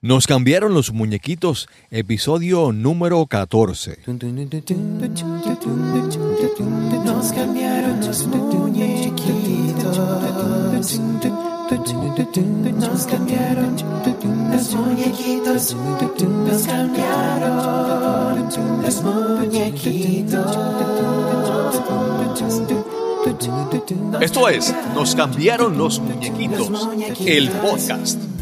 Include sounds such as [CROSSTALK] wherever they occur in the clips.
Nos cambiaron los muñequitos, episodio número 14. Nos cambiaron los muñequitos. Nos cambiaron los muñequitos. Nos cambiaron los muñequitos. Esto es Nos cambiaron los muñequitos, el podcast.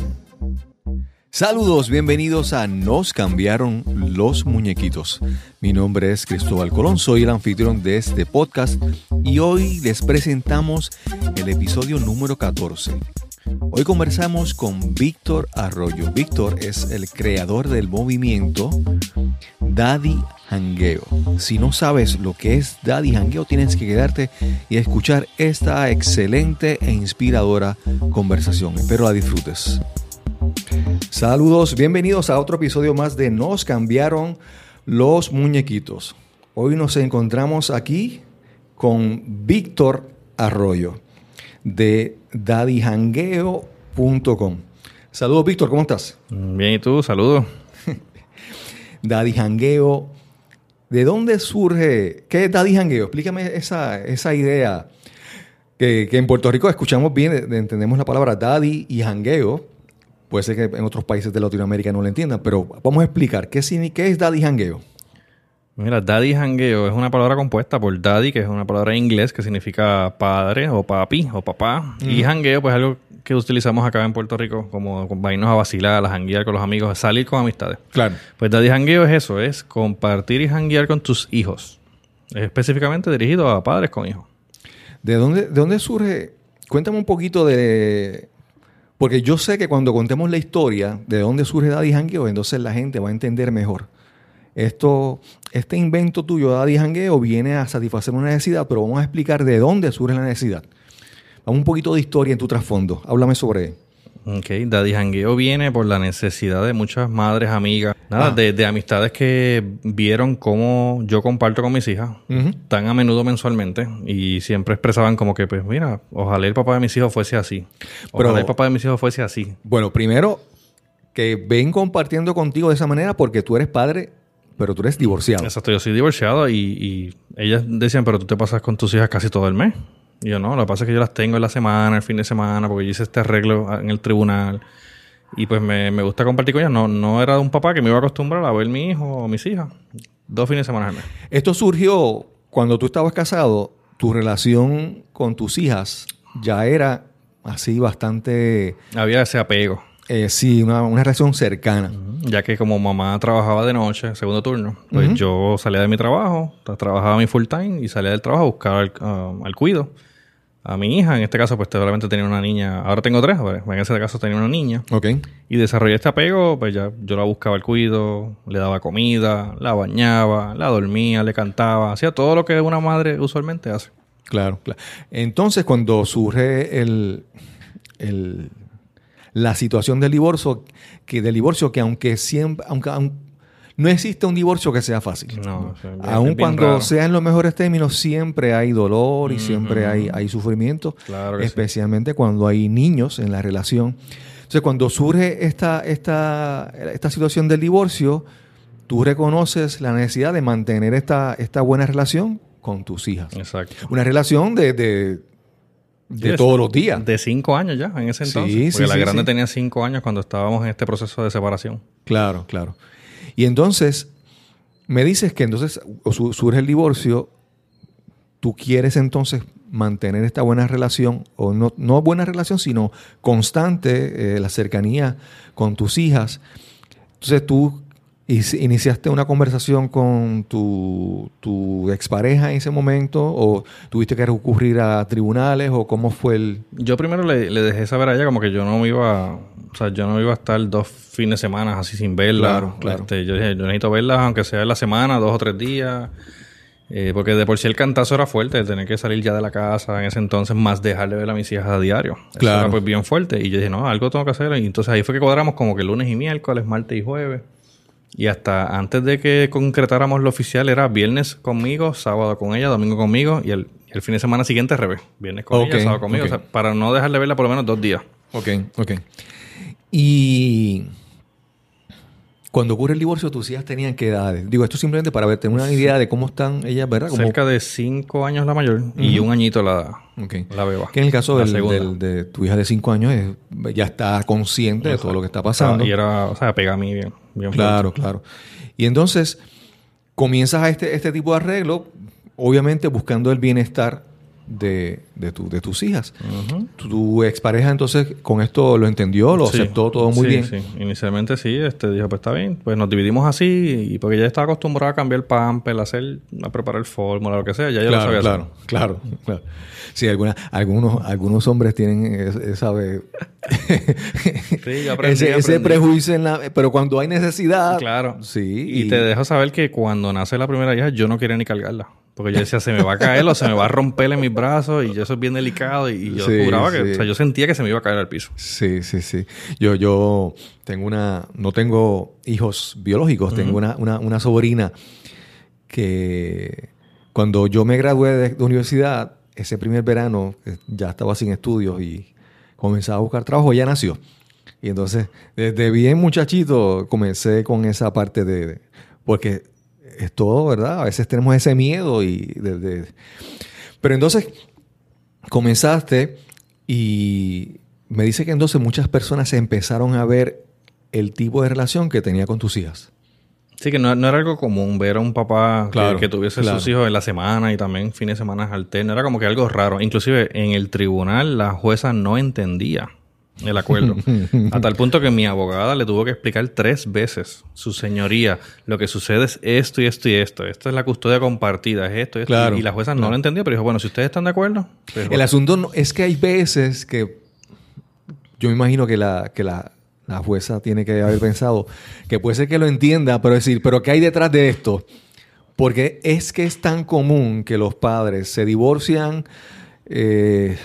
Saludos, bienvenidos a Nos cambiaron los muñequitos. Mi nombre es Cristóbal Colón, soy el anfitrión de este podcast y hoy les presentamos el episodio número 14. Hoy conversamos con Víctor Arroyo. Víctor es el creador del movimiento Daddy Hangueo. Si no sabes lo que es Daddy Hangueo, tienes que quedarte y escuchar esta excelente e inspiradora conversación. Espero la disfrutes. Saludos, bienvenidos a otro episodio más de Nos cambiaron los muñequitos. Hoy nos encontramos aquí con Víctor Arroyo de daddyhangueo.com. Saludos, Víctor, ¿cómo estás? Bien, ¿y tú? Saludos. [LAUGHS] Daddy. ¿De dónde surge? ¿Qué es Daddy Hangueo? Explícame esa, esa idea. Que, que en Puerto Rico escuchamos bien, entendemos la palabra daddy y hangueo. Puede ser que en otros países de Latinoamérica no lo entiendan, pero vamos a explicar qué, es daddy hangueo. Mira, daddy hangueo es una palabra compuesta por daddy, que es una palabra en inglés que significa padre o papi o papá. Y hangueo, pues es algo que utilizamos acá en Puerto Rico, como con- irnos a vacilar, a janguear con los amigos, a salir con amistades. Claro. Pues daddy hangueo es eso, es compartir y janguear con tus hijos. Es específicamente dirigido a padres con hijos. ¿De dónde, ¿De dónde surge? Cuéntame un poquito de... Porque yo sé que cuando contemos la historia de dónde surge Daddy Hangueo, entonces la gente va a entender mejor. Esto, este invento tuyo, Daddy Hangueo, viene a satisfacer una necesidad, pero vamos a explicar de dónde surge la necesidad. Vamos un poquito de historia en tu trasfondo. Háblame sobre... Ok, Daddy Hangueo viene por la necesidad de muchas madres, amigas, nada, Ah. de, de amistades que vieron cómo yo comparto con mis hijas tan a menudo mensualmente y siempre expresaban como que, pues mira, ojalá el papá de mis hijos fuese así. Ojalá Pero- el papá de mis hijos fuese así. Bueno, primero, que ven compartiendo contigo de esa manera porque tú eres padre, pero tú eres divorciado. Exacto, yo soy divorciado y, y ellas decían, pero tú te pasas con tus hijas casi todo el mes. Y yo no, lo que pasa es que yo las tengo en la semana, el fin de semana, porque yo hice este arreglo en el tribunal. Y pues me, me gusta compartir con ellas. No, no era de un papá que me iba a acostumbrar a ver mi hijo o mis hijas. Dos fines de semana al mes. Esto surgió cuando tú estabas casado, tu relación con tus hijas ya era así bastante, Había ese apego. Eh, sí, una, una relación cercana. Ya que como mamá trabajaba de noche, segundo turno, pues yo salía de mi trabajo, tra- trabajaba mi full time y salía del trabajo a buscar al, ah, al cuido. A mi hija, en este caso, pues solamente tenía una niña. Ahora tengo tres, pero en ese caso tenía una niña. Ok. Y desarrollé este apego, pues ya yo la buscaba al cuido, le daba comida, la bañaba, la dormía, le cantaba, hacía todo lo que una madre usualmente hace. Claro, claro. Entonces, cuando surge el, el- la situación del divorcio, que del divorcio, que aunque siempre, aunque, aun- no existe un divorcio que sea fácil. No, o sea, bien- Aun bien cuando raro. sea en los mejores términos, siempre hay dolor y siempre hay, hay sufrimiento, Claro sí. especialmente cuando hay niños en la relación. Entonces, cuando surge esta, esta, esta situación del divorcio, tú reconoces la necesidad de mantener esta, esta buena relación con tus hijas. Exacto. Una relación de, de, de todos los días. De cinco años ya, en ese entonces. sí, porque la sí, grande tenía cinco años cuando estábamos en este proceso de separación. Claro, claro. Y entonces, me dices que entonces surge el divorcio, tú quieres entonces mantener esta buena relación, o no, no buena relación, sino constante, eh, la cercanía con tus hijas. Entonces tú is- iniciaste una conversación con tu, tu expareja en ese momento, o tuviste que recurrir a tribunales, o cómo fue el... Yo primero le, le dejé saber a ella como que yo no me iba, o sea, yo no iba a estar dos fines de semana así sin verla. Claro, claro. Este, yo dije, yo necesito verla aunque sea en la semana, dos o tres días. Eh, porque de por sí el cantazo era fuerte, de tener que salir ya de la casa en ese entonces, más dejar de ver a mis hijas a diario. Eso Claro. era pues bien fuerte. Y yo dije, no, algo tengo que hacer. Y entonces ahí fue que cuadramos como que lunes y miércoles, martes y jueves. Y hasta antes de que concretáramos lo oficial era viernes conmigo, sábado con ella, domingo conmigo y el, el fin de semana siguiente al revés. Viernes con ella, sábado conmigo. O sea, para no dejar de verla por lo menos dos días. Ok, ok. Y Cuando ocurre el divorcio, tus hijas tenían qué edades. Digo, esto simplemente para ver, tener una idea de cómo están ellas, ¿verdad? Como, Cerca de cinco años la mayor y un añito la, Ok. la beba. Que en el caso del- del- de tu hija de 5 años, es- ya está consciente de todo lo que está pasando. Y era, o sea, pega a mí bien. Claro, claro. Y entonces comienzas a este, este tipo de arreglo, obviamente buscando el bienestar de, de, tu- de tus hijas. Tu, tu expareja entonces con esto lo entendió, lo Sí. aceptó todo muy Sí, bien. sí. Inicialmente sí, este dijo, pues está bien, pues nos dividimos así, y porque ella estaba acostumbrada a cambiar el pamper, a hacer, a preparar fórmula, lo que sea, ya ella lo sabía claro, hacer. claro, claro. Sí, alguna- algunos, algunos hombres tienen es- esa [LAUGHS] Sí, yo aprendí, ese, prejuicio en la, pero cuando hay necesidad, Claro. sí, Y, te dejo saber que cuando nace la primera hija, yo no quería ni cargarla. Porque yo decía, se me va a caer o se me va a romper en mis brazos y yo eso es bien delicado. Y, yo Sí, juraba que, sí. o sea, yo sentía que se me iba a caer al piso. Sí, sí, sí. Yo, yo tengo una, no tengo hijos biológicos, tengo una, una, una sobrina que cuando yo me gradué de, de universidad, ese primer verano, ya estaba sin estudios y comenzaba a buscar trabajo, ya nació. Y entonces, desde bien muchachito, comencé con esa parte de, de- porque es todo, ¿verdad? A veces tenemos ese miedo y de- de- pero entonces comenzaste y me dice que entonces muchas personas empezaron a ver el tipo de relación que tenía con tus hijas. Sí, que no, no era algo común ver a un papá que- Claro, que, tuviese claro. sus hijos en la semana y también fines de semana alternos. Era como que algo raro. Inclusive en el tribunal la jueza no entendía el acuerdo. [LAUGHS] a tal punto que mi abogada le tuvo que explicar tres veces, su señoría, lo que sucede es esto y esto y esto. Esto es la custodia compartida, es esto y esto. Claro, y la jueza no lo entendía, pero dijo, bueno, si ustedes están de acuerdo... pues, El asunto no- es que hay veces que yo me imagino que la, que la, la jueza tiene que haber pensado que puede ser que lo entienda, pero decir, pero ¿qué hay detrás de esto? Porque es que es tan común que los padres se divorcian. eh,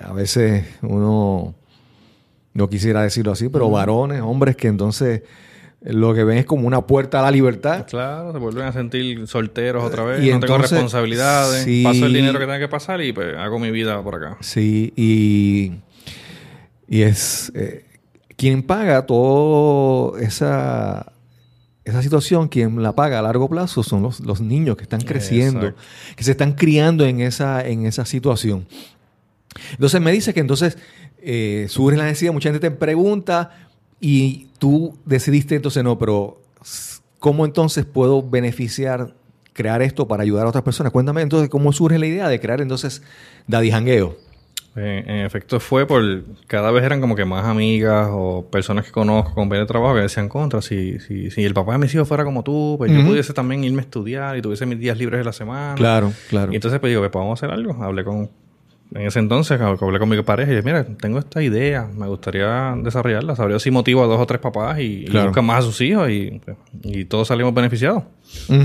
a veces uno no quisiera decirlo así, pero varones, hombres que entonces lo que ven es como una puerta a la libertad. Claro, se vuelven a sentir solteros otra vez. Y no tengo entonces, responsabilidades. sí. Paso el dinero que tenga que pasar y pues hago mi vida por acá. Sí, y, y es eh, quien paga toda esa, esa situación, quien la paga a largo plazo son los, los niños que están creciendo, Exacto. que se están criando en esa, en esa situación. Entonces me dice que entonces eh, surge la necesidad, mucha gente te pregunta y tú decidiste entonces no, pero ¿cómo entonces puedo beneficiar, crear esto para ayudar a otras personas? Cuéntame entonces cómo surge la idea de crear entonces Daddy Jangueo. Eh, en efecto fue por cada vez eran como que más amigas o personas que conozco, compañeros de trabajo que decían contra, si, si, si el papá de mis hijos fuera como tú, pues yo pudiese también irme a estudiar y tuviese mis días libres de la semana. Claro, claro. Y entonces pues digo, pues vamos a hacer algo. Hablé con, en ese entonces, hablé con mi pareja y dije, mira, tengo esta idea, me gustaría desarrollarla. Sabría si motivo a dos o tres papás y, y Claro. buscan más a sus hijos y, y todos salimos beneficiados.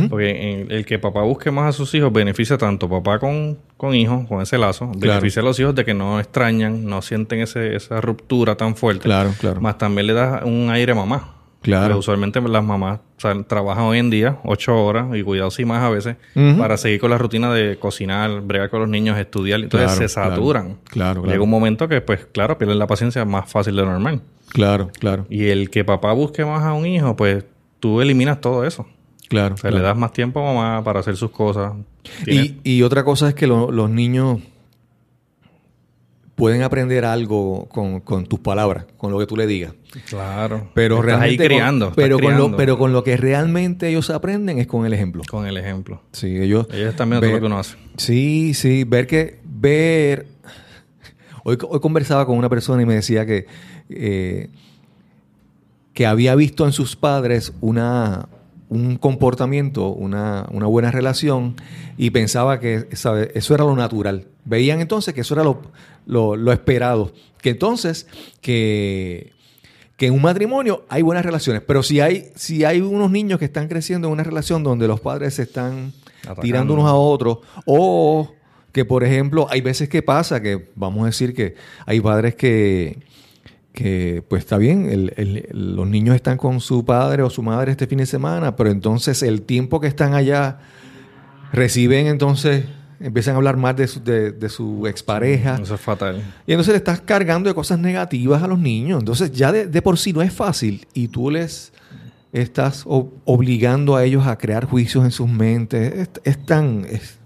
Porque en- el que papá busque más a sus hijos beneficia tanto papá con, con hijos, con ese lazo, beneficia a los hijos de que no extrañan, no sienten ese, esa ruptura tan fuerte. Claro, claro. Más también le da un aire a mamá. Claro. Porque usualmente las mamás o sea, trabajan hoy en día ocho horas y cuidado si más a veces para seguir con la rutina de cocinar, bregar con los niños, estudiar. Entonces Claro, se saturan. claro. Claro, claro. Llega un momento que, pues, claro, pierden la paciencia más fácil de lo normal. Claro, claro, Y el que papá busque más a un hijo, pues tú eliminas todo eso. claro. O sea, le das más tiempo a mamá para hacer sus cosas. Y, y otra cosa es que lo- los niños pueden aprender algo con, con tus palabras, con lo que tú le digas. Claro. Pero Estás realmente. ahí con- criando. estás pero, con lo, pero con lo que realmente ellos aprenden es con el ejemplo. con el ejemplo. Sí, ellos. Todo ver- lo que uno hace. Sí, sí, ver que. Ver. Hoy, hoy conversaba con una persona y me decía que. eh, que había visto en sus padres una, un comportamiento, una, una buena relación, y pensaba que ¿sabe? eso era lo natural. Veían entonces que eso era lo, lo- lo esperado. Que entonces, que, que en un matrimonio hay buenas relaciones. Pero si hay, si hay unos niños que están creciendo en una relación donde los padres se están Atacando. tirando unos a otros, o que, por ejemplo, hay veces que pasa que, vamos a decir que hay padres que, que pues está bien, el- el- los niños están con su padre o su madre este fin de semana, pero entonces el tiempo que están allá reciben entonces, empiezan a hablar más de su, de, de su expareja. Eso es fatal. Y entonces le estás cargando de cosas negativas a los niños. Entonces ya de, de por sí no es fácil y tú les estás obligando a ellos a crear juicios en sus mentes. Es, es tan... es-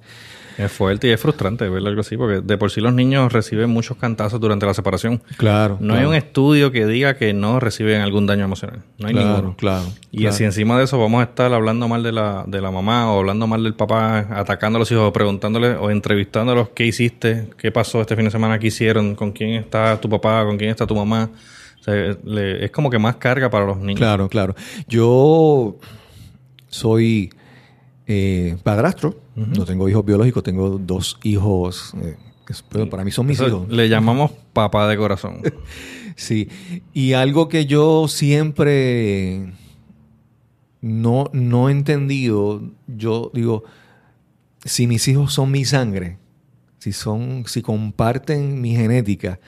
Es fuerte y es frustrante ver algo así, porque de por sí los niños reciben muchos cantazos durante la separación. claro. No hay un estudio que diga que no reciben algún daño emocional. No hay claro, ninguno. claro. Y claro. si encima de eso vamos a estar hablando mal de la, de la mamá o hablando mal del papá, atacando a los hijos, o preguntándole o entrevistándolos qué hiciste, qué pasó este fin de semana, qué hicieron, con quién está tu papá, con quién está tu mamá. O sea, le- es como que más carga para los niños. Claro, claro. Yo soy eh, padrastro, no tengo hijos biológicos, tengo dos hijos, eh, que para mí son mis Eso hijos. le llamamos papá de corazón. [LAUGHS] Sí, y algo que yo siempre no, no he entendido, yo digo, si mis hijos son mi sangre, si son, si comparten mi genética,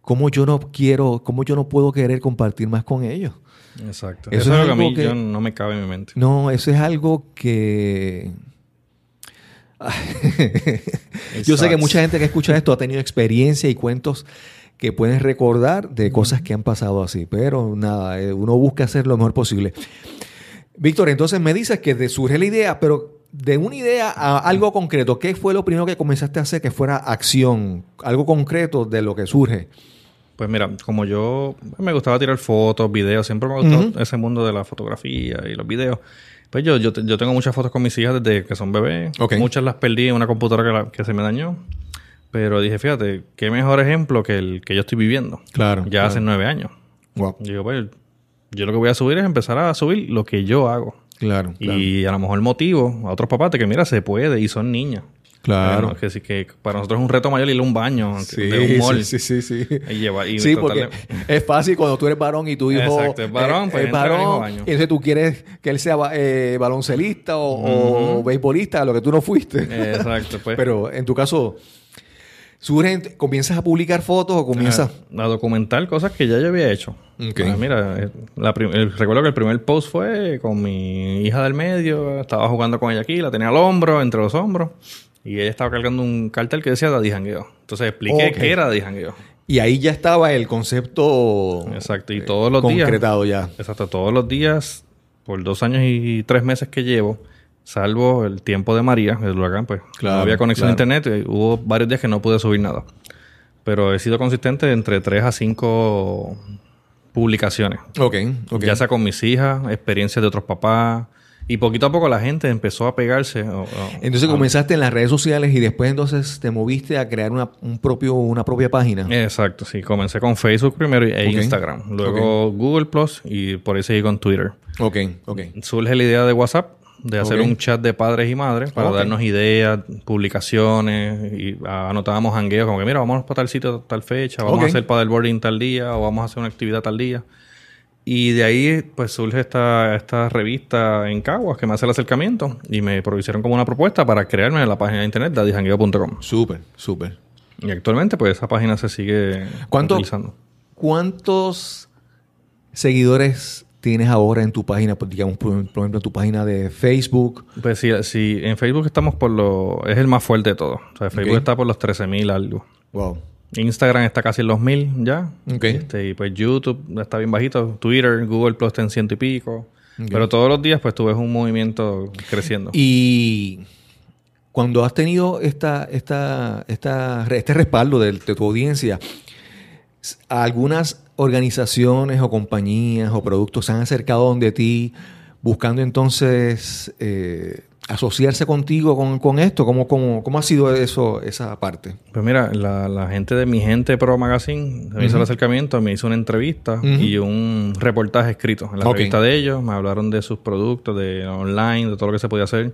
¿cómo yo no quiero, cómo yo no puedo querer compartir más con ellos? Exacto. Eso Eso, es algo que a mí que- yo no me cabe en mi mente. No, eso es algo que... [LAUGHS] Yo sé que mucha gente que escucha esto ha tenido experiencia y cuentos que pueden recordar de cosas que han pasado así, pero nada, eh, uno busca hacer lo mejor posible. Víctor, entonces me dices que te surge la idea, pero de una idea a algo concreto, ¿qué fue lo primero que comenzaste a hacer que fuera acción? Algo concreto de lo que surge. Pues mira, como yo me gustaba tirar fotos, videos, siempre me ha gustado ese mundo de la fotografía y los videos. Pues yo, yo, yo tengo muchas fotos con mis hijas desde que son bebés. Muchas las perdí en una computadora que, la- que se me dañó. Pero dije, fíjate, qué mejor ejemplo que el que yo estoy viviendo. Claro. Ya hace nueve años. Wow. Digo, pues, yo lo que voy a subir es empezar a subir lo que yo hago. Claro, claro. Y a lo mejor motivo a otros papás de que, mira, se puede y son niñas. Claro. Que sí, que para nosotros es un reto mayor ir a un baño Sí, de mall. sí, sí, sí, sí. Y llevar- y sí, porque es fácil cuando tú eres varón y tu hijo Exacto, es varón, pues es en varón, y entonces tú quieres que él sea eh, baloncelista o, o beisbolista, lo que tú no fuiste. Exacto, pues. Pero en tu caso, surgen, comienzas a publicar fotos o comienzas... a, a documentar cosas que ya yo había hecho. Ok. Ah, mira, eh, la el- recuerdo que el primer post fue con mi hija del medio, estaba jugando con ella aquí, la tenía al hombro, entre los hombros, y ella estaba cargando un cartel que decía Daddy Jangueo. Entonces expliqué qué era Daddy Jangueo. Y ahí ya estaba el concepto Exacto, y todos los días. concretado ya. Exacto, todos los días, por dos años y tres meses que llevo, salvo el tiempo de María, el huracán, pues Claro, no había conexión claro. a internet, y hubo varios días que no pude subir nada. Pero he sido consistente entre tres a cinco publicaciones. Ok, ok. Ya sea con mis hijas, experiencias de otros papás. Y poquito a poco la gente empezó a pegarse. o- o- Entonces a- comenzaste en las redes sociales y después entonces te moviste a crear una, un propio, una propia página. Exacto, sí. Comencé con Facebook primero e. Instagram. Luego Google Plus y por ahí seguí con Twitter. Ok, ok. surge la idea de WhatsApp de hacer un chat de padres y madres para darnos ideas, publicaciones y ah, anotábamos hangueos como que mira, vamos para tal sitio tal fecha, vamos a hacer paddleboarding tal día o vamos a hacer una actividad tal día. Y de ahí pues surge esta, esta revista en Caguas que me hace el acercamiento y me propusieron como una propuesta para crearme la página de internet daddyjangueo.com. Súper, súper. Y actualmente pues esa página se sigue ¿Cuánto- utilizando. ¿Cuántos seguidores tienes ahora en tu página? Pues, digamos, por, ejemplo, en tu página de Facebook. Pues sí, sí, en Facebook estamos por lo... es el más fuerte de todo. O sea, Facebook Ok. está por los 13.000 algo. Wow. Instagram está casi en los mil ya. Este, y pues YouTube está bien bajito. Twitter, Google Plus está en ciento y pico. Pero todos los días pues tú ves un movimiento creciendo. Y cuando has tenido esta, esta, esta, este respaldo de, de tu audiencia, algunas organizaciones o compañías o productos se han acercado donde ti buscando entonces eh, asociarse contigo con, con esto. ¿Cómo, cómo, ¿Cómo ha sido eso, esa parte? Pues mira, la, la gente de Mi Gente Pro Magazine me hizo el acercamiento, me hizo una entrevista y un reportaje escrito en la Ok. revista de ellos. Me hablaron de sus productos, de online, de todo lo que se podía hacer.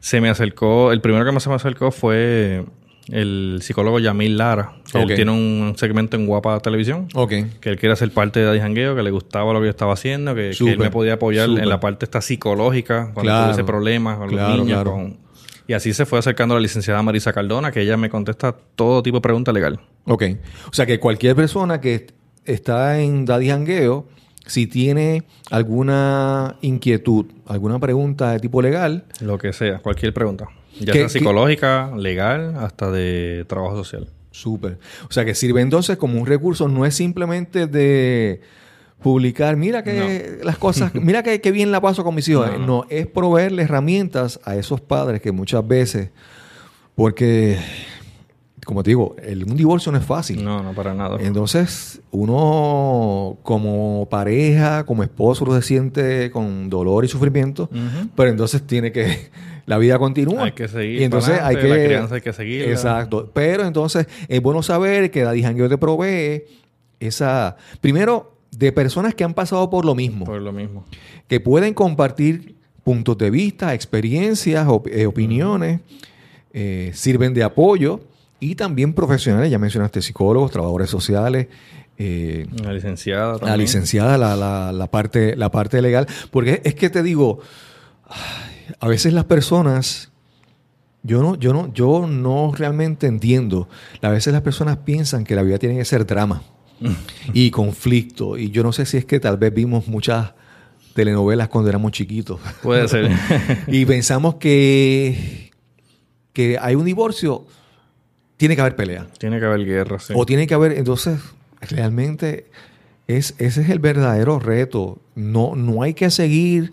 Se me acercó, el primero que más se me acercó fue el psicólogo Yamil Lara. que. Él tiene un segmento en Guapa Televisión. Que él quiere ser parte de Daddy Jangueo, que le gustaba lo que yo estaba haciendo, que, él me podía apoyar en la parte esta psicológica, cuando Claro, tuviese problemas con claro, los niños. claro. con- Y así se fue acercando a la licenciada Marisa Cardona, que ella me contesta todo tipo de pregunta legal. Ok. O sea que cualquier persona que está en Daddy Jangueo, si tiene alguna inquietud, alguna pregunta de tipo legal, Lo que sea, cualquier pregunta. Ya ¿Qué- sea psicológica, legal, hasta de trabajo social. súper. O sea que sirve entonces como un recurso, no es simplemente de publicar, mira que las cosas, [LAUGHS] mira que, que bien la paso con mis hijos. No, No, no. es proveerle herramientas a esos padres que muchas veces, porque, como te digo, el- un divorcio no es fácil. No, no, para nada. Entonces, uno como pareja, como esposo, uno se siente con dolor y sufrimiento, pero entonces tiene que, la vida continúa. Hay que seguir Y entonces hay que... la crianza hay que seguirla. Exacto. Pero entonces es bueno saber que Daddy Jangueo te provee esa... Primero, de personas que han pasado por lo mismo, Por lo mismo. que pueden compartir puntos de vista, experiencias, op- eh, opiniones, eh, sirven de apoyo y también profesionales, ya mencionaste psicólogos, trabajadores sociales, eh, La licenciada la también. licenciada, la, la- la parte, la parte legal. Porque es que te digo, a veces las personas, yo no, yo no, yo no realmente entiendo. A veces las personas piensan que la vida tiene que ser drama [LAUGHS] y conflicto. Y yo no sé si es que tal vez vimos muchas telenovelas cuando éramos chiquitos. Puede ser. [LAUGHS] y pensamos que, que hay un divorcio, tiene que haber pelea. Tiene que haber guerra, sí. O tiene que haber, entonces, realmente es, ese es el verdadero reto. No, no hay que seguir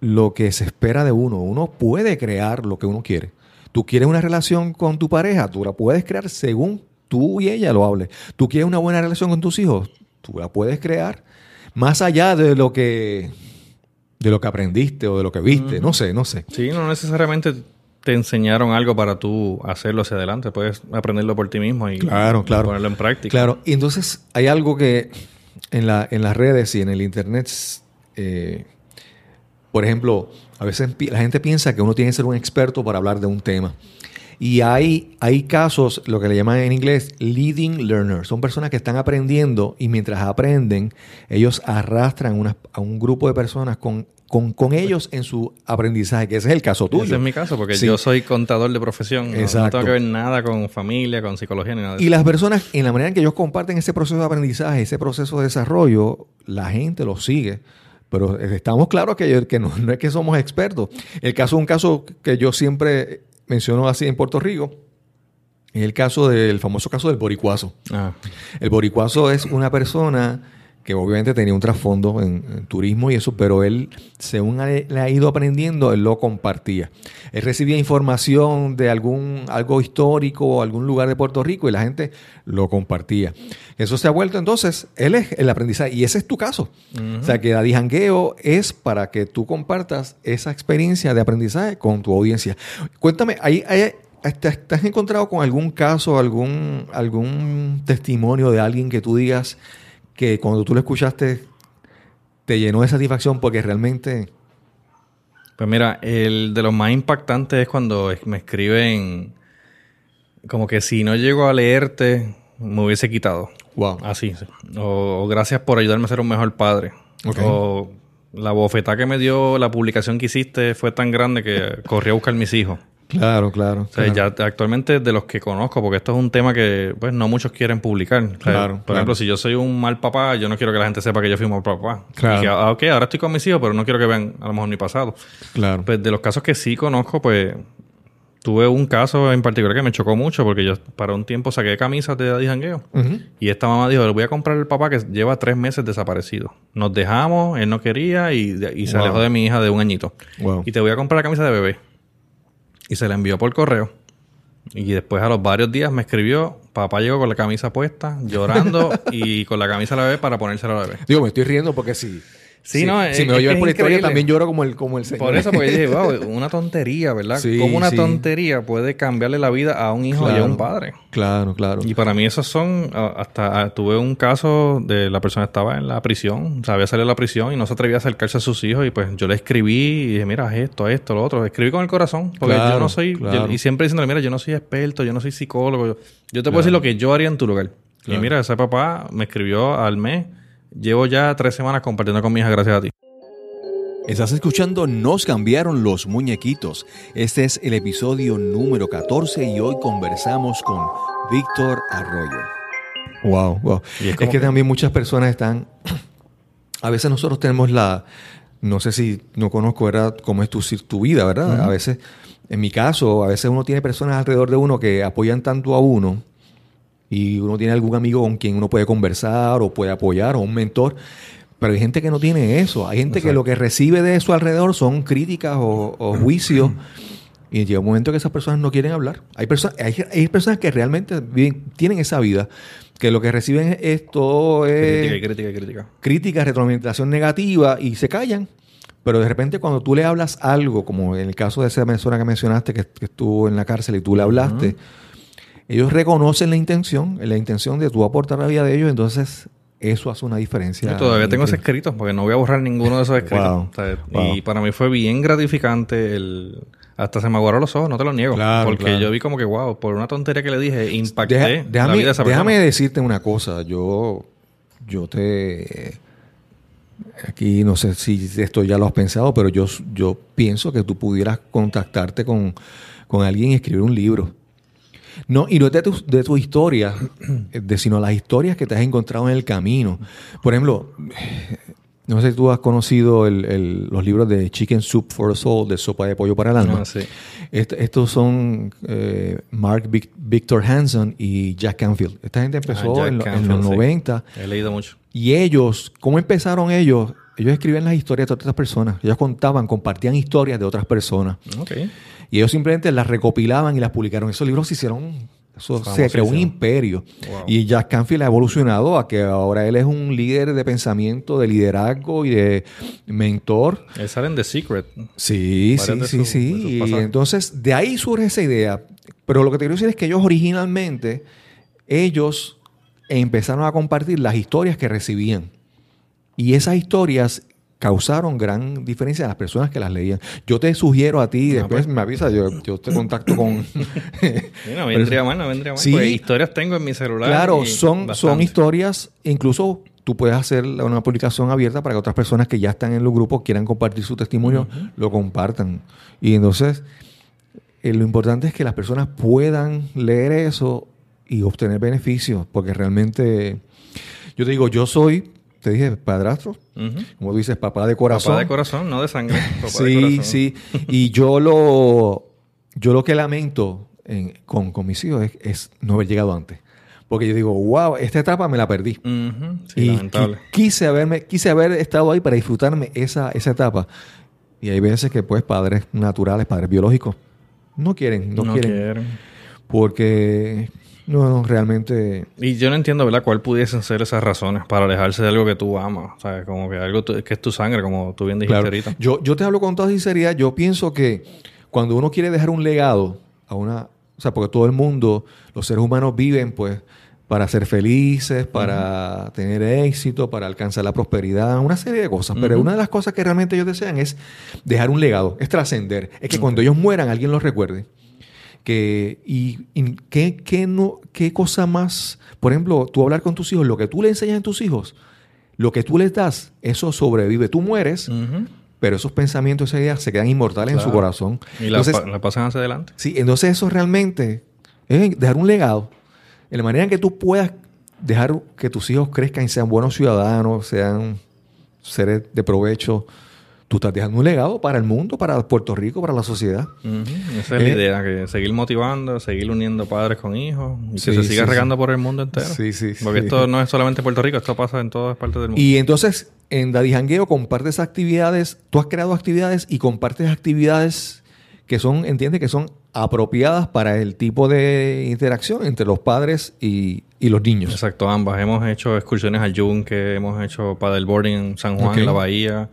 lo que se espera de uno. Uno puede crear lo que uno quiere. Tú quieres una relación con tu pareja, tú la puedes crear según tú y ella lo hables. Tú quieres una buena relación con tus hijos, tú la puedes crear más allá de lo que de lo que aprendiste o de lo que viste, no sé, no sé. Sí, no necesariamente te enseñaron algo para tú hacerlo hacia adelante. Puedes aprenderlo por ti mismo y Claro, claro. ponerlo en práctica. Claro, y entonces hay algo que en, la, en las redes y en el internet, eh, por ejemplo, a veces la gente piensa que uno tiene que ser un experto para hablar de un tema. Y hay, hay casos, lo que le llaman en inglés, leading learners. Son personas que están aprendiendo y mientras aprenden, ellos arrastran una- a un grupo de personas con, con, con ellos en su aprendizaje, que ese es el caso tuyo. Ese es mi caso, porque Sí. yo soy contador de profesión. No- No, Exacto. tengo que ver nada con familia, con psicología ni nada de Y eso. las personas, en la manera en que ellos comparten ese proceso de aprendizaje, ese proceso de desarrollo, la gente lo sigue. Pero estamos claros que, que no, no es que somos expertos. El caso, un caso que yo siempre menciono así en Puerto Rico, es el caso del famoso caso del boricuazo. Ah, El boricuazo es una persona que obviamente tenía un trasfondo en, en turismo y eso, pero él, según le ha ido aprendiendo, él lo compartía. Él recibía información de algún algo histórico o algún lugar de Puerto Rico y la gente lo compartía. Eso se ha vuelto entonces, él es el aprendizaje y ese es tu caso. O sea, que Daddy Jangueo es para que tú compartas esa experiencia de aprendizaje con tu audiencia. Cuéntame, ¿hay, hay- te has encontrado con algún caso, algún, algún testimonio de alguien que tú digas que cuando tú lo escuchaste te llenó de satisfacción porque realmente... Pues mira, el de los más impactantes es cuando me escriben como que si no llego a leerte, me hubiese quitado. Wow. Así. sí. O, o gracias por ayudarme a ser un mejor padre. O la bofetada que me dio la publicación que hiciste fue tan grande que corrí a buscar mis hijos. Claro, claro. O sea, ya actualmente de los que conozco, porque esto es un tema que pues no muchos quieren publicar. O sea, Claro, por claro. ejemplo, si yo soy un mal papá, yo no quiero que la gente sepa que yo fui un mal papá. Claro. Y que, ah, ok, ahora estoy con mis hijos, pero no quiero que vean a lo mejor mi pasado. Claro. Pues de los casos que sí conozco, pues tuve un caso en particular que me chocó mucho porque yo para un tiempo saqué camisas de Daddy Jangueo. Y esta mamá dijo, le voy a comprar al papá que lleva tres meses desaparecido. Nos dejamos, él no quería y, y se Wow. alejó de mi hija de un añito. Wow. Y te voy a comprar la camisa de bebé. Y se la envió por correo. Y después a los varios días me escribió, papá llegó con la camisa puesta, llorando [LAUGHS] y con la camisa de la bebé para ponérsela a la bebé. Digo, me estoy riendo porque si... Sí, si- no, si es- me lo es por es historia, también lloro como el, como el señor. Por eso, porque yo dije, wow, [LAUGHS] una tontería, ¿verdad? Sí, Cómo una sí. tontería puede cambiarle la vida a un hijo y a un padre. Claro, claro. Y para mí esos son, hasta tuve un caso de la persona estaba en la prisión, o sea, había salido de la prisión y no se atrevía a acercarse a sus hijos y pues yo le escribí y dije, mira, esto, esto, lo otro. Escribí con el corazón, porque Claro, yo no soy, yo- y siempre diciéndole, mira, yo no soy experto, yo no soy psicólogo, yo, yo te puedo decir lo que yo haría en tu lugar. Y mira, ese papá me escribió al mes, llevo ya tres semanas compartiendo con mi hija gracias a ti. Estás escuchando Nos cambiaron los muñequitos. Este es el episodio número 14 y hoy conversamos con Víctor Arroyo. Wow, wow. Es es, como que que- también muchas personas están. [CLEARS THROAT] A veces nosotros tenemos la. No sé si no conozco, ¿verdad? Cómo es tu, tu vida, ¿verdad? A veces, en mi caso, a veces uno tiene personas alrededor de uno que apoyan tanto a uno y uno tiene algún amigo con quien uno puede conversar o puede apoyar o un mentor. Pero hay gente que no tiene eso. Hay gente que lo que recibe de su alrededor son críticas o, o [CLEARS THROAT] juicios. Y llega un momento que esas personas no quieren hablar. Hay, personas hay, hay personas que realmente viven- tienen esa vida, que lo que reciben es todo es Crítica y crítica y crítica. crítica, retroalimentación negativa y se callan. Pero de repente cuando tú le hablas algo, como en el caso de esa persona que mencionaste que, que estuvo en la cárcel y tú le hablaste, ellos reconocen la intención, la intención de tú aportar la vida de ellos, entonces eso hace una diferencia. Yo todavía tengo ese increíble. escrito porque no voy a borrar ninguno de esos escritos. Wow. O sea, Wow. Y para mí fue bien gratificante el... Hasta se me aguaron los ojos, no te lo niego. Claro, porque claro. yo vi como que, wow, por una tontería que le dije, impacté Deja- la déjame, vida de esa persona. déjame decirte una cosa. Yo, yo te. Aquí no sé si esto ya lo has pensado, pero yo, yo pienso que tú pudieras contactarte con, con alguien y escribir un libro. No, y no es de tu, de tu historia, de, sino las historias que te has encontrado en el camino. Por ejemplo, no sé si tú has conocido el- el- los libros de Chicken Soup for a Soul, de Sopa de Pollo para el Alma. Ah, sí. Est- estos son eh, Mark Vic- Victor Hanson y Jack Canfield. Esta gente empezó Ah, Jack en, los sí. 90 He leído mucho. y ellos, ¿cómo empezaron ellos? Ellos escribían las historias de otras personas. Ellos contaban, compartían historias de otras personas. Y ellos simplemente las recopilaban y las publicaron. Esos libros se hicieron, eso se creó un imperio. Wow. Y Jack Canfield ha evolucionado a que ahora él es un líder de pensamiento, de liderazgo y de mentor. Él sale en The Secret. Sí, sí, sí, sí. Y entonces de ahí surge esa idea. Pero lo que te quiero decir es que ellos originalmente, ellos empezaron a compartir las historias que recibían. Y esas historias causaron gran diferencia a las personas que las leían. Yo te sugiero a ti, Ah, después pues. me avisa, yo, yo te contacto con... [LAUGHS] No vendría mal, no vendría mal. Sí. Pues historias tengo en mi celular. claro, son, son historias, incluso tú puedes hacer una publicación abierta para que otras personas que ya están en los grupos quieran compartir su testimonio, lo compartan. Y entonces, eh, lo importante es que las personas puedan leer eso y obtener beneficios, porque realmente, yo te digo, yo soy, te dije, padrastro, como tú dices, papá de corazón. Papá de corazón, no de sangre. [LAUGHS] Papá de Sí, corazón. sí. Y yo lo, yo lo que lamento en- con, con mis hijos es, es no haber llegado antes. Porque yo digo, wow, esta etapa me la perdí. Sí, y lamentable. qui- quise, haberme, quise haber estado ahí para disfrutarme esa, esa etapa. Y hay veces que, pues, padres naturales, padres biológicos, no quieren, no, No quieren. quieren. Porque, no, no, realmente... Y yo no entiendo, ¿verdad? ¿Cuál pudiesen ser esas razones para alejarse de algo que tú amas? O sea, como que algo tu- que es tu sangre, como tú bien dijiste Claro. ahorita. Yo, yo te hablo con toda sinceridad. Yo pienso que cuando uno quiere dejar un legado a una. O sea, porque todo el mundo, los seres humanos viven, pues, para ser felices, para tener éxito, para alcanzar la prosperidad, una serie de cosas. Pero una de las cosas que realmente ellos desean es dejar un legado, es trascender. Es que cuando ellos mueran, alguien los recuerde. Que, y, y ¿qué, qué no, qué cosa más, por ejemplo, tú hablar con tus hijos, lo que tú le enseñas a tus hijos, lo que tú les das, eso sobrevive. Tú mueres, pero esos pensamientos, esas ideas se quedan inmortales en su corazón. Y la, entonces, pa- la pasan hacia adelante. sí, entonces eso realmente es dejar un legado. En la manera en que tú puedas dejar que tus hijos crezcan y sean buenos ciudadanos, sean seres de provecho, tú estás dejando un legado para el mundo, para Puerto Rico, para la sociedad. Esa es la Eh. idea, que seguir motivando, seguir uniendo padres con hijos y que Sí, se siga sí, regando por el mundo entero. Sí, sí, Porque esto no es solamente en Puerto Rico, esto pasa en todas partes del mundo. Y entonces, en Daddy Jangueo compartes actividades, tú has creado actividades y compartes actividades que son, entiende que son apropiadas para el tipo de interacción entre los padres y, y los niños. Exacto, ambas. Hemos hecho excursiones al Yunque, hemos hecho paddleboarding en San Juan, en la bahía.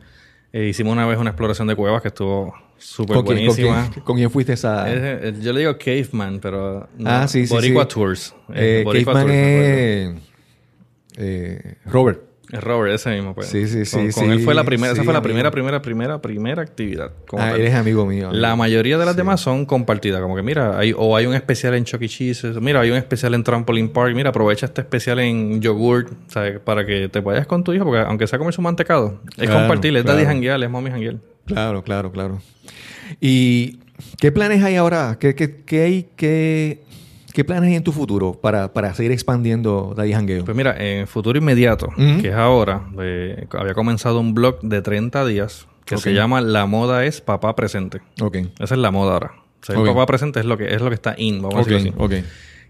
Eh, hicimos una vez una exploración de cuevas que estuvo súper ¿Con quién, con, buenísima. quién, con quién fuiste esa? Es- eh, yo le digo Caveman, pero... no, Ah, sí, sí, Boricua sí. Tours. Eh, Caveman Tours, es eh, Robert. Es Robert, ese mismo. Pues. Sí, sí, sí, Con, con sí, él fue la primera, esa fue la amigo. primera, primera, primera, primera actividad. como Ah, tal. eres amigo mío. amigo. La mayoría de las demás son compartidas, como que mira, hay, o hay un especial en Chuck E. Cheese, mira, hay un especial en Trampoline Park, mira, aprovecha este especial en yogurt, ¿sabes? Para que te vayas con tu hijo, porque aunque sea comer su mantecado, es Claro, compartir, es claro. daddy janguear, es mommy janguear. Claro, claro, claro. ¿Y qué planes hay ahora? ¿Qué, qué, qué hay, qué, qué planes hay en tu futuro para, para seguir expandiendo Daddy Jangueo? Pues mira, en futuro inmediato, que es ahora, eh, había comenzado un blog de 30 días que se llama La moda es papá presente. ok. Esa es la moda ahora. O sea, el papá presente es lo que es lo que está in, vamos a Ok, decirlo así.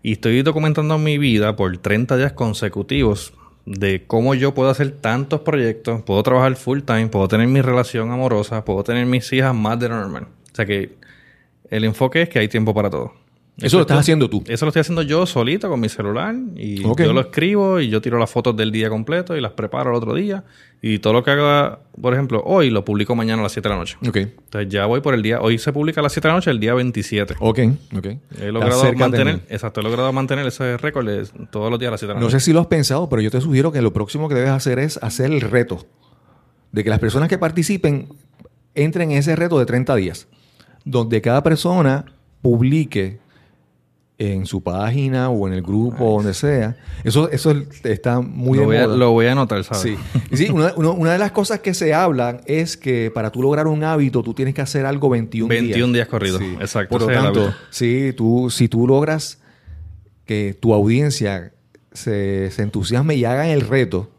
Y estoy documentando mi vida por 30 días consecutivos de cómo yo puedo hacer tantos proyectos, puedo trabajar full time, puedo tener mi relación amorosa, puedo tener mis hijas más de normal. O sea que el enfoque es que hay tiempo para todo. Eso lo estás haciendo tú. Eso lo estoy haciendo yo solito con mi celular y yo lo escribo y yo tiro las fotos del día completo y las preparo el otro día y todo lo que haga, por ejemplo, hoy lo publico mañana a las 7 de la noche. Ok. Entonces ya voy por el día, hoy se publica a las 7 de la noche, el día 27. Ok, ok. He logrado mantener, exacto, he logrado mantener ese récord de todos los días a las 7 de la No noche. sé si lo has pensado, pero yo te sugiero que lo próximo que debes hacer es hacer el reto. De que las personas que participen entren en ese reto de 30 días. Donde cada persona publique en su página o en el grupo o donde sea. Eso, eso está muy lo, voy a, lo voy a anotar, ¿sabes? Sí, Y sí una, una- de las cosas que se hablan es que para tú lograr un hábito, tú tienes que hacer algo 21, 21 días corridos. Exacto, Por lo tanto, sí, tú, si tú logras que tu audiencia se, se entusiasme y hagan el reto,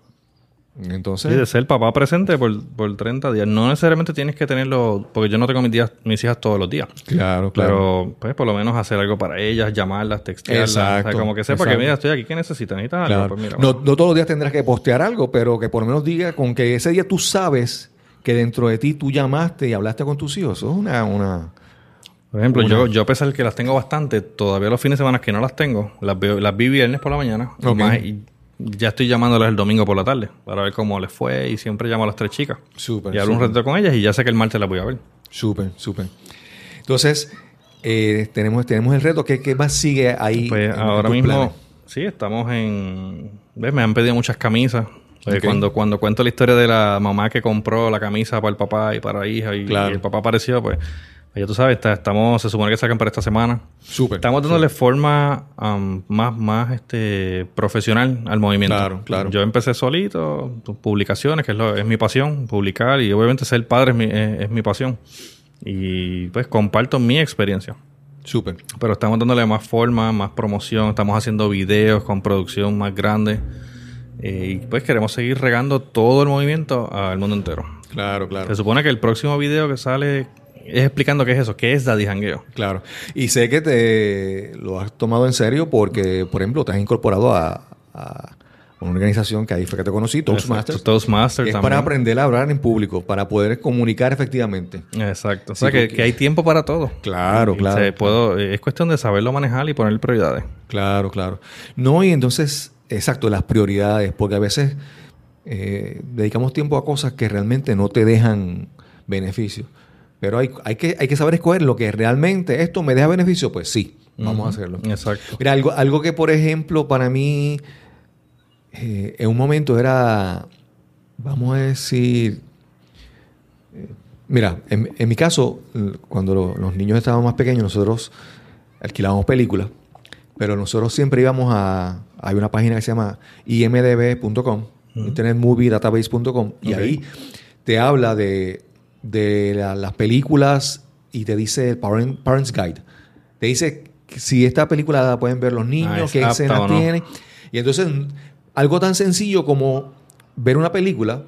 entonces... Sí, de ser papá presente por, por 30 días. No necesariamente tienes que tenerlo, porque yo no tengo mis, días, mis hijas todos los días. claro, Pero, pues, por lo menos hacer algo para ellas, llamarlas, textearlas. Exacto, o sea, como que sepa que, exacto. mira, estoy aquí, ¿qué necesitas? ¿Necesitas algo? Claro. Pues mira, no, bueno. no todos los días tendrás que postear algo, pero que por lo menos diga con que ese día tú sabes que dentro de ti tú llamaste y hablaste con tus hijos. Eso es una... una Por ejemplo, Una- yo, yo a pesar que las tengo bastante, todavía los fines de semana que no las tengo, las veo, las vi viernes por la mañana. y Ok. más- y ya estoy llamándolas el domingo por la tarde para ver cómo les fue y siempre llamo a las tres chicas. Súper, y hablo un ratito con ellas y ya sé que el martes las voy a ver. Súper, súper. Entonces, eh, tenemos, tenemos el reto. ¿Qué, qué más sigue ahí? Pues en ahora mismo, planes? sí, estamos en... ¿Ves? Me han pedido muchas camisas. Ok. cuando, cuando cuento la historia de la mamá que compró la camisa para el papá y para la hija y, Claro. y el papá apareció, pues ya tú sabes, está- estamos, se supone que sacan para esta semana. Súper. Estamos dándole forma um, más, más este, profesional al movimiento. Claro, claro. Yo empecé solito, publicaciones, que es, lo- es mi pasión, publicar y obviamente ser padre es mi, es- es mi pasión. Y pues comparto mi experiencia. Súper. Pero estamos dándole más forma, más promoción, estamos haciendo videos con producción más grande. Eh, y pues queremos seguir regando todo el movimiento al mundo entero. Claro, claro. Se supone que el próximo video que sale es explicando qué es eso, qué es Daddy Jangueo. Claro. Y sé que te lo has tomado en serio porque, por ejemplo, te has incorporado a, a una organización que ahí fue que te conocí, Toastmasters. Toastmasters es también. para aprender a hablar en público, para poder comunicar efectivamente. Exacto. O Sí, sea, que, hay tiempo para todo. Claro, Y claro. se puedo, es cuestión de saberlo manejar y poner prioridades. Claro, claro. No, y entonces, exacto, las prioridades, porque a veces eh, dedicamos tiempo a cosas que realmente no te dejan beneficio. Pero hay, hay, que, hay que saber escoger lo que realmente esto me deja beneficio, pues sí, vamos a hacerlo. Exacto. Mira, algo, algo que, por ejemplo, para mí, eh, en un momento era, vamos a decir, eh, mira, en, en mi caso, cuando lo- los niños estaban más pequeños, nosotros alquilábamos películas, pero nosotros siempre íbamos a, hay una página que se llama imdb.com, internetmoviedatabase.com, y ahí te habla de, de la- las películas y te dice el Parent- Parents Guide. Te dice si esta película la pueden ver los Ah, niños, es qué escenas no. tiene. Y entonces, algo tan sencillo como ver una película,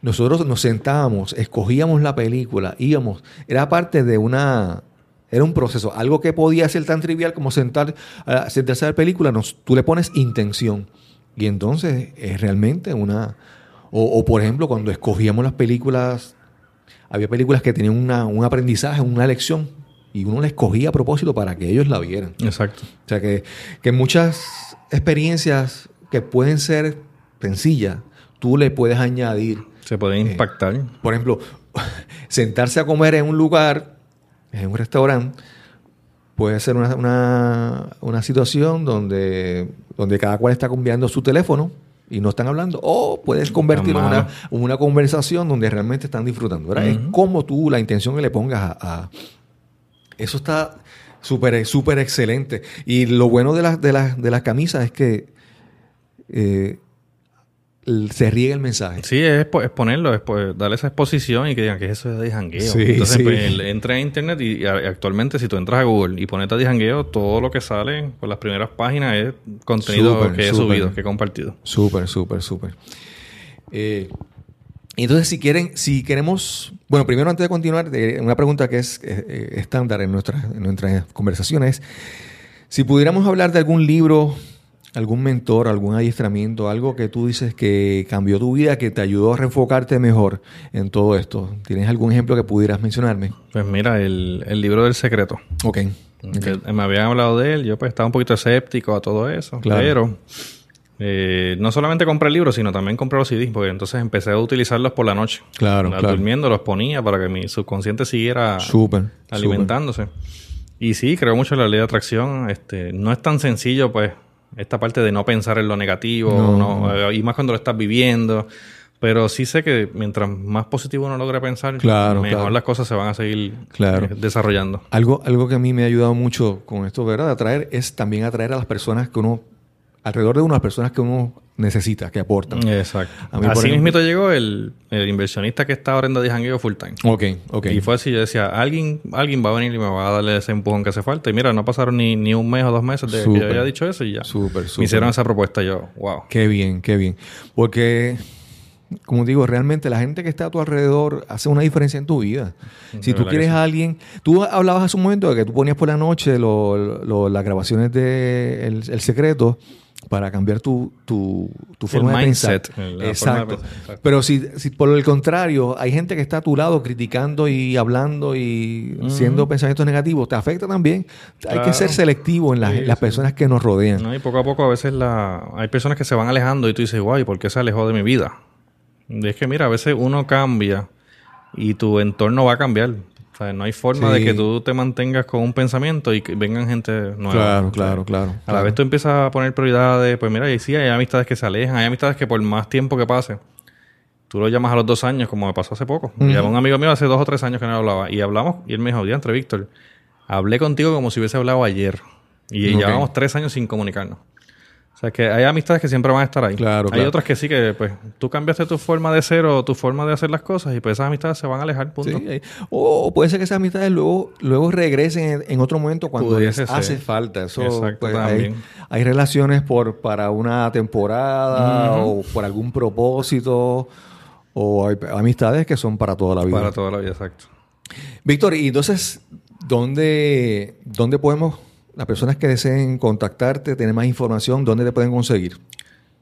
nosotros nos sentábamos, escogíamos la película, íbamos. Era parte de una. Era un proceso. Algo que podía ser tan trivial como sentar, ah, sentarse a ver película, nos, tú le pones intención. Y entonces es realmente una. O, o, por ejemplo, cuando escogíamos las películas, había películas que tenían una- un aprendizaje, una lección, y uno la escogía a propósito para que ellos la vieran. Exacto. O sea que, que muchas experiencias que pueden ser sencillas, tú le puedes añadir. Se puede impactar. Por ejemplo, [LAUGHS] sentarse a comer en un lugar, en un restaurante, puede ser una, una- una situación donde, donde cada cual está cambiando su teléfono y no están hablando. O puedes convertirlo en una, una conversación donde realmente están disfrutando. ¿verdad? Es como tú, la intención que le pongas a- a, eso está súper, súper excelente. Y lo bueno de las, de las, de las camisas es que eh, se riega el mensaje. Sí, es, po- es ponerlo, es po- darle esa exposición y que digan que eso es de jangueo. Sí, Entonces, sí. pues, entra a internet y, a- actualmente si tú entras a Google y pones de jangueo, todo lo que sale por las primeras páginas es contenido que he subido, que he compartido. Súper, súper, súper. Eh, entonces, si quieren, si queremos, bueno, primero antes de continuar, una pregunta que es eh, eh, estándar en nuestras, en nuestras conversaciones, Si pudiéramos hablar de algún libro, algún mentor, algún adiestramiento, algo que tú dices que cambió tu vida, que te ayudó a reenfocarte mejor en todo esto. ¿Tienes algún ejemplo que pudieras mencionarme? Pues mira, el, el libro del secreto. Ok. Que me habían hablado de él, yo pues estaba un poquito escéptico a todo eso, Claro. pero eh, no solamente compré el libro, sino también compré los CDs, porque entonces empecé a utilizarlos por la noche. Claro, La- claro. Durmiendo los ponía para que mi subconsciente siguiera Súper. alimentándose. Y sí, creo mucho en la ley de atracción. Este, no es tan sencillo, pues, esta parte de no pensar en lo negativo, No. no, eh, y más cuando lo estás viviendo. Pero sí sé que mientras más positivo uno logre pensar, Claro, mejor claro. las cosas se van a seguir Claro. eh, desarrollando. Algo, algo que a mí me ha ayudado mucho con esto, ¿verdad? De atraer es también atraer a las personas que uno, alrededor de uno, las personas que uno necesita, que aportan. Exacto. A mí, por así mismito llegó el, el inversionista que está ahora en Daddy Jangueo full time. Ok, ok. Y fue así, yo decía, alguien, alguien va a venir y me va a darle ese empujón que hace falta. Y mira, no pasaron ni, ni un mes o dos meses de que yo había dicho eso y ya. Súper, Me súper. hicieron esa propuesta y yo, wow. Qué bien, qué bien. Porque, como digo, realmente la gente que está a tu alrededor hace una diferencia en tu vida. Si De tú quieres a alguien, tú hablabas hace un momento de que tú ponías por la noche lo- lo- las grabaciones de El, El Secreto para cambiar tu, tu, tu forma de mindset, pensar. la forma de Exacto. pensar, exacto. Pero si, si por el contrario hay gente que está a tu lado criticando y hablando y siendo pensamientos negativos, te afecta también. Hay que ser selectivo en las, Sí, las sí. personas que nos rodean. ¿no? Y poco a poco a veces la... hay personas que se van alejando y tú dices, guay, ¿por qué se alejó de mi vida? Y es que mira, a veces uno cambia y tu entorno va a cambiar. No hay forma Sí. de que tú te mantengas con un pensamiento y que vengan gente nueva. Claro, claro, claro. A la vez tú empiezas a poner prioridades, pues mira, y sí, hay amistades que se alejan, hay amistades que por más tiempo que pase, tú lo llamas a los dos años, como me pasó hace poco. Ujú. Llamé a un amigo mío hace dos o tres años que no hablaba, y hablamos, y él me dijo, entre Víctor, hablé contigo como si hubiese hablado ayer. Y Ok. llevamos tres años sin comunicarnos. O sea, que hay amistades que siempre van a estar ahí. Claro, hay claro. otras que sí que, pues, tú cambiaste tu forma de ser o tu forma de hacer las cosas, y pues esas amistades se van a alejar, punto. Sí, eh, o, puede ser que esas amistades luego, luego regresen en, otro momento cuando les hace falta. Eso, Exacto, pues, hay, relaciones por para una temporada o por algún propósito o hay amistades que son para toda la vida. Para toda la vida, exacto. Víctor, y entonces, ¿dónde, ¿dónde podemos, las personas que deseen contactarte, tener más información, dónde te pueden conseguir?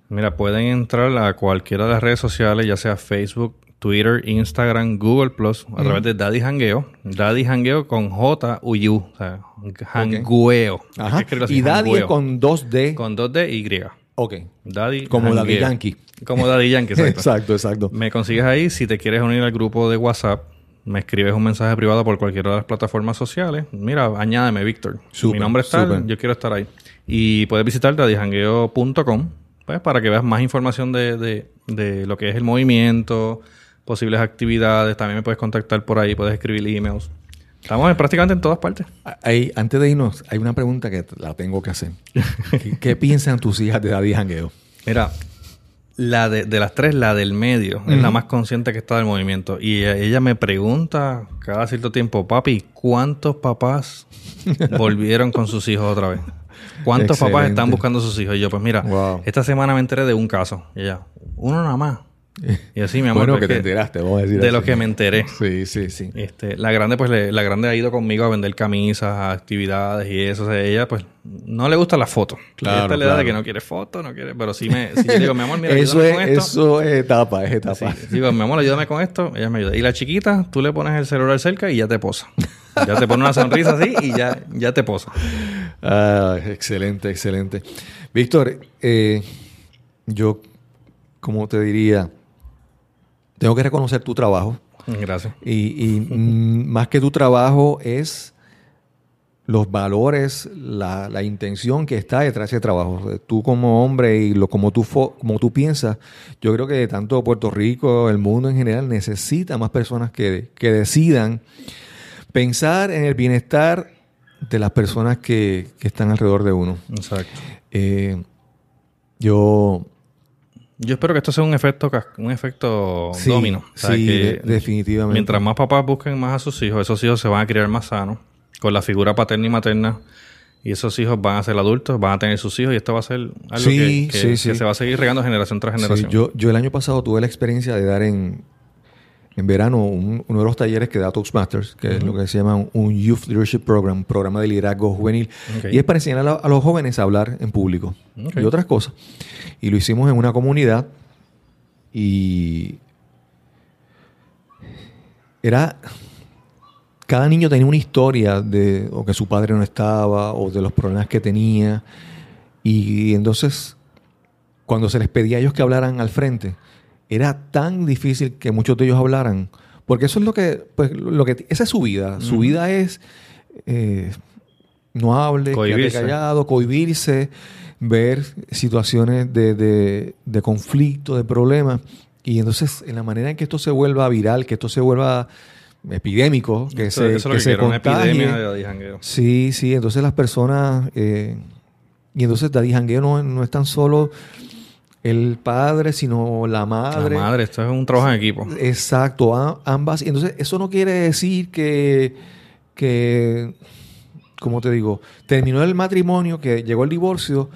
Mira, pueden entrar a cualquiera de las redes sociales, ya sea Facebook, Twitter, Instagram, Google Plus, a través de Daddy Hangueo. Daddy Hangueo con J U U, o sea, Hangueo. Ajá. que así, Y Daddy Hangueo. con 2D. con dos D y. ok. Daddy Como Daddy. Yankee. Como Daddy Yankee, exacto. [LAUGHS] exacto, exacto. Me consigues ahí. Si te quieres unir al grupo de WhatsApp, me escribes un mensaje privado por cualquiera de las plataformas sociales. Mira, añádeme, Víctor. Mi nombre es tal, yo quiero estar ahí. Y puedes visitar daddyhangueo.com pues, para que veas más información de, de- de lo que es el movimiento, posibles actividades. También me puedes contactar por ahí, puedes escribir emails. Estamos en- prácticamente en todas partes. Hay- antes de irnos, hay una pregunta que la tengo que hacer. [LAUGHS] ¿Qué, qué piensan tus hijas de Daddy Jangueo? Mira, la de, de las tres, la del medio, es la más consciente que está del movimiento. Y ella, ella me pregunta cada cierto tiempo, papi, ¿cuántos papás [LAUGHS] volvieron con sus hijos otra vez? ¿Cuántos papás están buscando a sus hijos? Y yo, pues mira, Wow. esta semana me enteré de un caso. Y ella, uno nada más. [LAUGHS] Y así, mi amor. bueno, pues que te enteraste, vamos a decir De así. lo que me enteré. [LAUGHS] Sí, sí, sí. Este, la grande, pues, le- la grande ha ido conmigo a vender camisas, a actividades y eso. O sea, ella, pues, no le gusta las fotos. Claro, en la edad de que no quiere fotos, no quiere... Pero sí me... Yo digo, mi amor, mira, eso, es, con esto. eso es etapa, es etapa. Sí, digo, mi amor, ayúdame con esto. Ella me ayuda. Y la chiquita, tú le pones el celular cerca y ya te posa. Ya te pone una sonrisa así y ya, ya te posa. Ah, excelente, excelente. Víctor, eh, yo, como te diría, tengo que reconocer tu trabajo. Gracias. Y, y, mm, más que tu trabajo es los valores, la, la intención que está detrás de ese trabajo. Tú como hombre y lo, como, tú fo- como tú piensas, yo creo que tanto Puerto Rico, el mundo en general, necesita más personas que, que decidan pensar en el bienestar de las personas que, que están alrededor de uno. Exacto. Eh, yo... Yo espero que esto sea un efecto, un efecto Sí, domino. O sea, sí, que definitivamente. Mientras más papás busquen más a sus hijos, esos hijos se van a criar más sanos, con la figura paterna y materna. Y esos hijos van a ser adultos, van a tener sus hijos y esto va a ser algo Sí, que, que- sí, que sí. se va a seguir regando generación tras generación. yo, yo el año pasado tuve la experiencia de dar en, en verano un- uno de los talleres que da Toastmasters, que es lo que se llama un- Youth Leadership Program, un programa de liderazgo juvenil. Y es para enseñar a, los jóvenes a hablar en público Ok. y otras cosas. Y lo hicimos en una comunidad y era cada niño tenía una historia de o que su padre no estaba o de los problemas que tenía y entonces cuando se les pedía a ellos que hablaran al frente era tan difícil que muchos de ellos hablaran porque eso es lo que pues lo que esa es su vida su vida es eh, no hable Cohibirse. callado cohibirse ver situaciones de, de- de conflicto de problemas y entonces en la manera en que esto se vuelva viral que esto se vuelva epidémico que Eso, se, eso es lo que que se quiero, una contagie. epidemia de. Sí, sí, entonces las personas... eh, y entonces Daddy Jangueo no, no es tan solo el padre, sino la madre. La madre, esto es un trabajo en equipo. Exacto, ambas. Y entonces eso no quiere decir que, que, como te digo, terminó el matrimonio, que llegó el divorcio,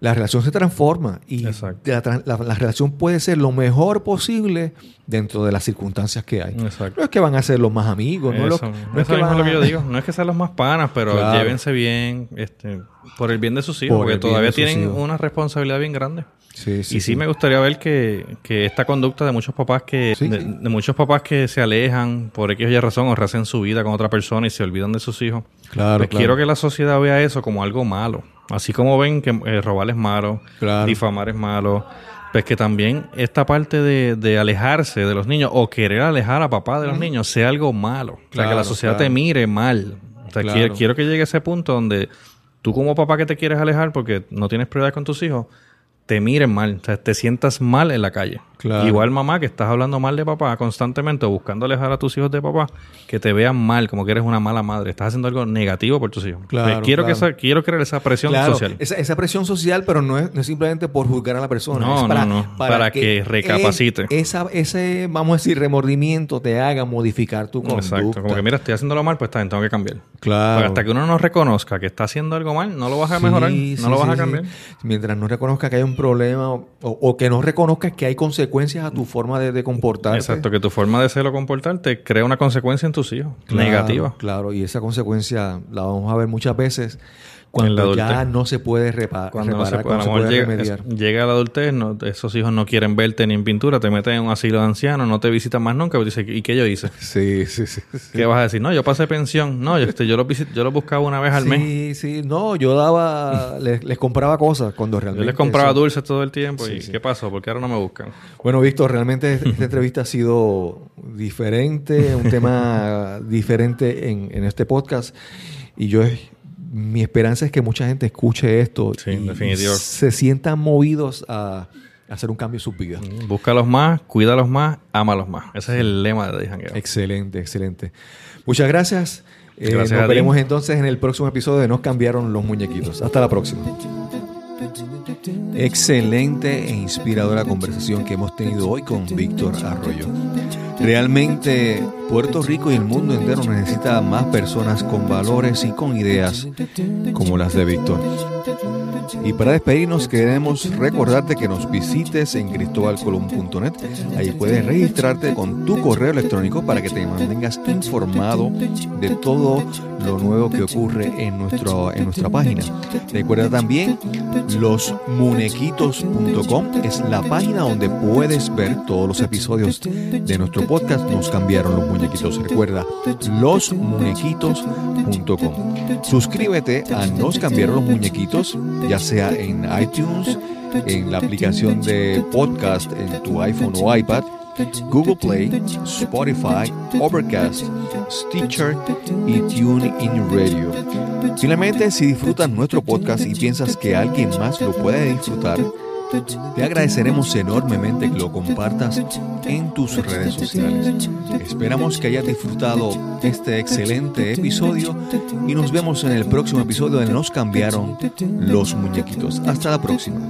la relación se transforma y la, tran- la- la relación puede ser lo mejor posible dentro de las circunstancias que hay. Exacto. No es que van a ser los más amigos, no, es lo- no van es lo que yo digo. No es que sean los más panas, pero Claro. llévense bien, este, por el bien de sus hijos, Por porque todavía tienen hijos. una responsabilidad bien grande. Sí, sí, y sí, me gustaría ver que, que esta conducta de muchos papás que Sí, de, muchos papás que se alejan por X o Y razón o rehacen su vida con otra persona y se olvidan de sus hijos. Claro, Pues claro. quiero que la sociedad vea eso como algo malo. Así como ven que eh, robar es malo, Claro. difamar es malo, pues que también esta parte de, de alejarse de los niños o querer alejar a papá de los niños sea algo malo. o sea, que la sociedad claro. te mire mal. O sea, quiero, quiero que llegue a ese punto donde tú como papá que te quieres alejar porque no tienes prioridad con tus hijos, te miren mal, o sea, te sientas mal en la calle. Claro. Igual mamá que estás hablando mal de papá constantemente o buscando alejar a tus hijos de papá, que te vean mal, como que eres una mala madre, estás haciendo algo negativo por tus hijos. Claro, Pues quiero claro. que esa, quiero crear esa presión social. Esa, esa presión social, pero no es, no es simplemente por juzgar a la persona. No, es no, para, no, para que recapacite. esa, ese, vamos a decir, remordimiento te haga modificar tu conducta. Exacto, como que mira, estoy haciéndolo mal, pues bien, tengo que cambiar. Claro. Porque hasta que uno no reconozca que está haciendo algo mal, no lo vas a mejorar, Sí, no sí, lo vas sí, a cambiar. Mientras no reconozca que hay un problema o, o que no reconozcas que hay consecuencias a tu forma de, de comportarte. Exacto, que tu forma de ser o comportarte crea una consecuencia en tus hijos, Claro, negativa. Claro, y esa consecuencia la vamos a ver muchas veces cuando ya no se puede repa- Cuando no se reparar, puede, cuando se mejor puede llega, remediar. es- llega la adultez, no- esos hijos no quieren verte ni en pintura, te meten en un asilo de ancianos, no te visitan más nunca, pues dice, ¿y qué yo hice? [LAUGHS] Sí, sí, sí. sí. ¿Qué vas a decir? No, yo pasé pensión. No, yo, este, yo, los yo buscaba una vez al mes. Sí, sí, no, yo daba, [LAUGHS] les, les compraba cosas cuando Yo realmente. les compraba eso- dulces todo el tiempo. Sí, ¿Y qué pasó? ¿Por qué ahora no me buscan? Bueno, Víctor, realmente esta [LAUGHS] entrevista ha sido diferente, un tema diferente en, en este podcast. Y yo, mi esperanza es que mucha gente escuche esto Sí, y se sientan movidos a, hacer un cambio en sus vidas. Búscalos más, cuídalos más, ámalos más. Ese es el lema de Jangueo. Excelente, excelente. Muchas gracias. Eh, Gracias nos ti. veremos entonces en el próximo episodio de Nos cambiaron los muñequitos. Hasta la próxima. Excelente e inspiradora conversación que hemos tenido hoy con Víctor Arroyo. Realmente Puerto Rico y el mundo entero necesita más personas con valores y con ideas como las de Víctor. Y para despedirnos queremos recordarte que nos visites en cristobalcolum.net. Ahí puedes registrarte con tu correo electrónico para que te mantengas informado de todo lo nuevo que ocurre en, nuestro, en nuestra página. Recuerda también losmunequitos.com es la página donde puedes ver todos los episodios de nuestro podcast. Nos cambiaron los muñequitos. Recuerda losmunequitos.com. Suscríbete a Nos cambiaron los muñequitos, ya sea en iTunes, en la aplicación de podcast en tu iPhone o iPad, Google Play, Spotify, Overcast, Stitcher y TuneIn Radio. Finalmente, si disfrutas nuestro podcast y piensas que alguien más lo puede disfrutar, te agradeceremos enormemente que lo compartas en tus redes sociales. Esperamos que hayas disfrutado este excelente episodio y nos vemos en el próximo episodio de Nos cambiaron los muñequitos. Hasta la próxima.